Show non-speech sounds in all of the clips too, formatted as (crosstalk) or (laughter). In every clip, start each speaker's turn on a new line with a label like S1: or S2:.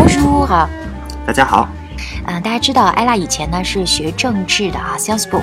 S1: Bonjour，
S2: 大家好。
S1: 嗯，大家知道艾拉以前呢是学政治的啊，Sciences Po。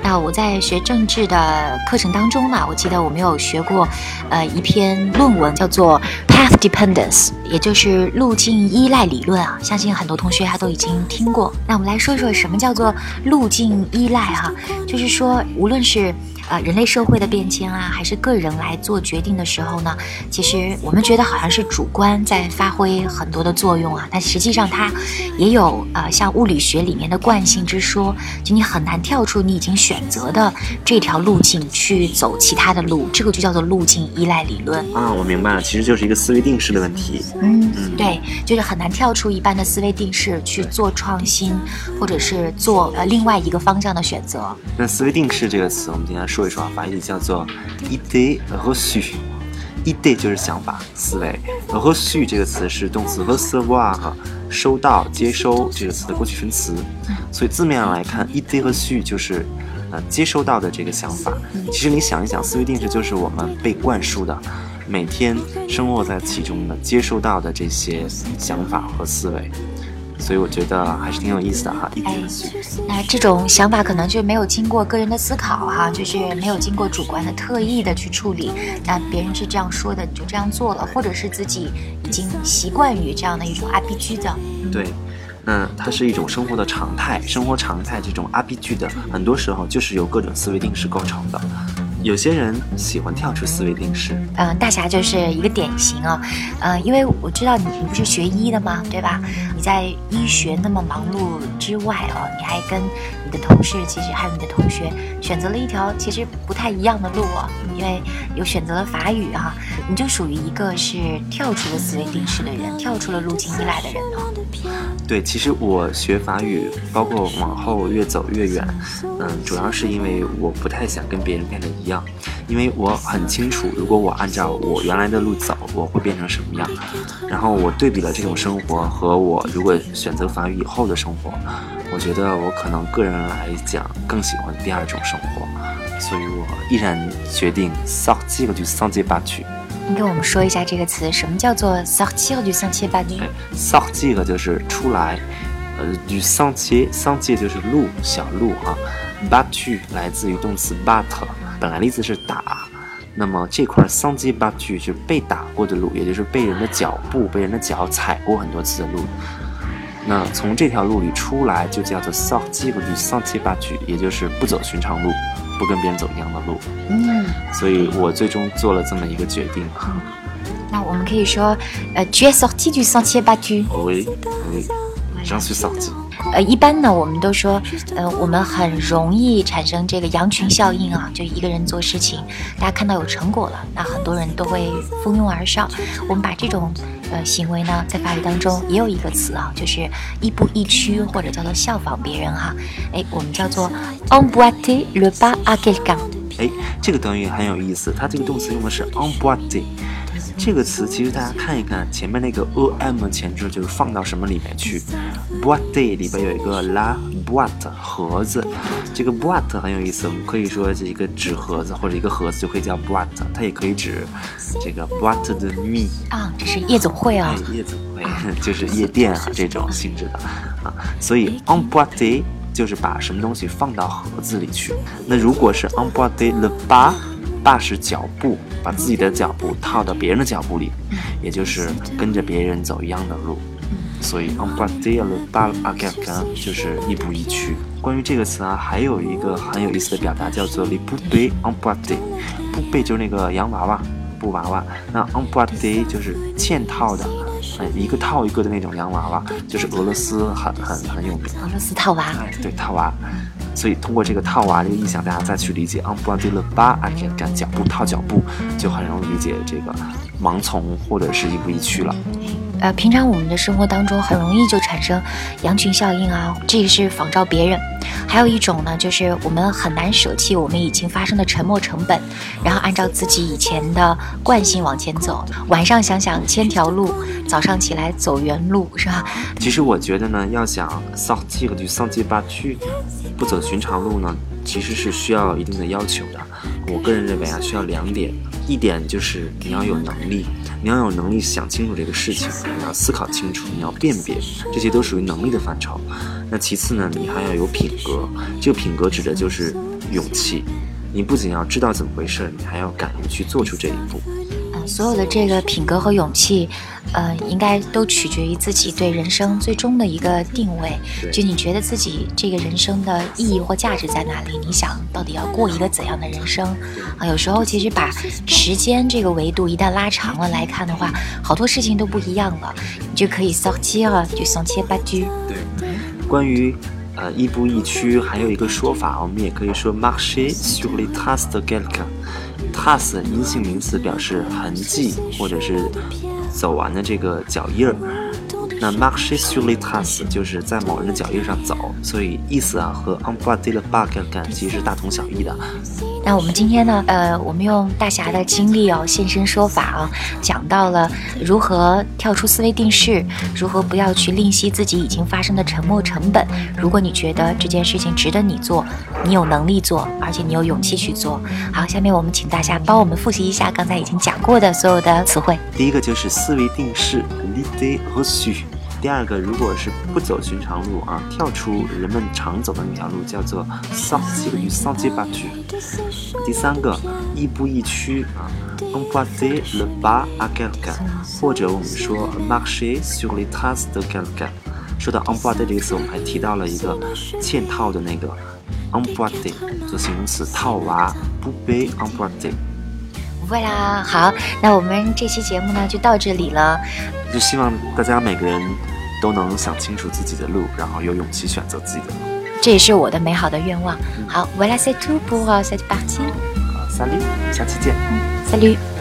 S1: 那我在学政治的课程当中呢，我记得我们有学过，呃，一篇论文叫做 Path Dependence，也就是路径依赖理论啊。相信很多同学他都已经听过。那我们来说说什么叫做路径依赖哈，就是说无论是呃，人类社会的变迁啊，还是个人来做决定的时候呢？其实我们觉得好像是主观在发挥很多的作用啊，但实际上它也有呃，像物理学里面的惯性之说，就你很难跳出你已经选择的这条路径去走其他的路，这个就叫做路径依赖理论
S2: 啊。我明白了，其实就是一个思维定式的问题。
S1: 嗯，对，就是很难跳出一般的思维定式去做创新，或者是做呃另外一个方向的选择。
S2: 那思维定式这个词，我们今天说说一说啊，法语叫做 idée reçue，idée 就是想法、思维，reçue 这个词是动词 recevoir 收到、接收这个词的过去分词，所以字面上来看，idée reçue 就是呃接收到的这个想法。其实你想一想，思维定式就是我们被灌输的，每天生活在其中的接收到的这些想法和思维。所以我觉得还是挺有意思的哈。
S1: 哎，那这种想法可能就没有经过个人的思考哈，就是没有经过主观的特意的去处理。那别人是这样说的，你就这样做了，或者是自己已经习惯于这样的一种 RPG 的。
S2: 对，那它是一种生活的常态，生活常态这种 RPG 的，很多时候就是由各种思维定式构成的。有些人喜欢跳出思维定式，
S1: 嗯，大侠就是一个典型啊，嗯，因为我知道你你不是学医的吗？对吧？你在医学那么忙碌之外哦，你还跟你的同事，其实还有你的同学，选择了一条其实不太一样的路啊，因为有选择了法语哈，你就属于一个是跳出了思维定式的人，跳出了路径依赖的人呢。
S2: 对，其实我学法语，包括往后越走越远，嗯，主要是因为我不太想跟别人变得一样，因为我很清楚，如果我按照我原来的路走，我会变成什么样。然后我对比了这种生活和我如果选择法语以后的生活，我觉得我可能个人来讲更喜欢第二种生活，所以我毅然决定 sortir du sentier battu。
S1: 你给我们说一下这个词，什么叫做 sortir du sentier battu？sortir
S2: 就是出来，呃，du sentier，sentier 就是路，小路啊。battu 来自于动词 bat，本来的意思是打，那么这块 sentier battu 是被打过的路，也就是被人的脚步、被人的脚踩过很多次的路。那从这条路里出来就叫做 sortir du sentier battu，也就是不走寻常路。不跟别人走一样的路，嗯，所以我最终做了这么一个决定。
S1: 那我们可以说，呃，tu es sorti du sentier battu。
S2: Oui, oui, j'en suis sorti。
S1: 呃，一般呢，我们都说，呃，我们很容易产生这个羊群效应啊，就一个人做事情，大家看到有成果了，那很多人都会蜂拥而上。我们把这种呃行为呢，在法语当中也有一个词啊，就是亦步亦趋或者叫做效仿别人哈。哎，我们叫做 (laughs) emboîter le pas à quelqu'un。
S2: 哎，这个短语很有意思，它这个动词用的是 emboîter。这个词其实大家看一看，前面那个 o m 前置就是放到什么里面去？boîte 里边有一个 la boîte 盒子，这个 boîte 很有意思，我们可以说是一个纸盒子或者一个盒子就可以叫 boîte，它也可以指这个 boîte de nuit
S1: 啊，这是夜总会啊，
S2: 夜总会 (laughs) 就是夜店啊这种性质的啊，所以 on boîte 就是把什么东西放到盒子里去。那如果是 on boîte le pas。踏是脚步，把自己的脚步套到别人的脚步里，也就是跟着别人走一样的路。所以 emboîter le pas à quelqu'un 就是亦步亦趋。关于这个词啊，还有一个很有意思的表达，叫做 les poupées emboîtées。布贝就是那个洋娃娃、布娃娃，那 emboîté 就是嵌套的，哎，一个套一个的那种洋娃娃，就是俄罗斯很很很有名。
S1: 俄罗斯套娃。
S2: 哎，对，套娃。所以通过这个套娃这个意象，大家再去理解 en boîte le pas à quelqu'un 脚步套脚步，就很容易理解这个盲从或者是亦步亦趋了。
S1: 呃，平常我们的生活当中很容易就产生羊群效应啊，这个是仿照别人。还有一种呢，就是我们很难舍弃我们已经发生的沉没成本，然后按照自己以前的惯性往前走。晚上想想千条路，早上起来走原路，是吧？
S2: 其实我觉得呢，要想 sortir du sentier battu，不走寻常路呢，其实是需要一定的要求的。我个人认为啊，需要两点。一点就是你要有能力，你要有能力想清楚这个事情，你要思考清楚，你要辨别，这些都属于能力的范畴。那其次呢，你还要有品格，这个品格指的就是勇气。你不仅要知道怎么回事，你还要敢于去做出这一步。
S1: 嗯，所有的这个品格和勇气，呃，应该都取决于自己对人生最终的一个定位。就你觉得自己这个人生的意义或价值在哪里？你想到底要过一个怎样的人生？啊，有时候其实把时间这个维度一旦拉长了来看的话，好多事情都不一样了。你就可以 sortir，就 sortir pas du。
S2: 对，关于。呃，亦步亦趋，还有一个说法，我们也可以说 marcher sur les traces de quelqu'un。task 阴音性名词表示痕迹或者是走完的这个脚印儿。那 marxisually task 就是在某人的脚印上走所以意思啊和 unforgettable bag 的感觉是大同小异的。
S1: 那我们今天呢，呃，我们用大侠的经历哦，现身说法啊，讲到了如何跳出思维定式，如何不要去吝惜自己已经发生的沉没成本。如果你觉得这件事情值得你做，你有能力做，而且你有勇气去做。好，下面我们请大侠帮我们复习一下刚才已经讲过的所有的词汇。
S2: 第一个就是思维定式。第二个，如果是不走寻常路啊，跳出人们常走的那条路，叫做 sortir du sentier battu。第三个，亦步亦趋啊，emprunter le pas à quelqu'un，或者我们说 marcher sur les traces de quelqu'un。说到 emprunter 这个词，我们还提到了一个嵌套的那个 emprunter 做形容词，套娃，不被 emprunter。
S1: 不会啦，好，那我们这期节目呢就到这里了。
S2: 就希望大家每个人。都能想清楚自己的路，然后有勇气选择自己的路，
S1: 这也是我的美好的愿望。好，Voilà c'est tout pour cette partie。
S2: Salut，下期见。
S1: Salut。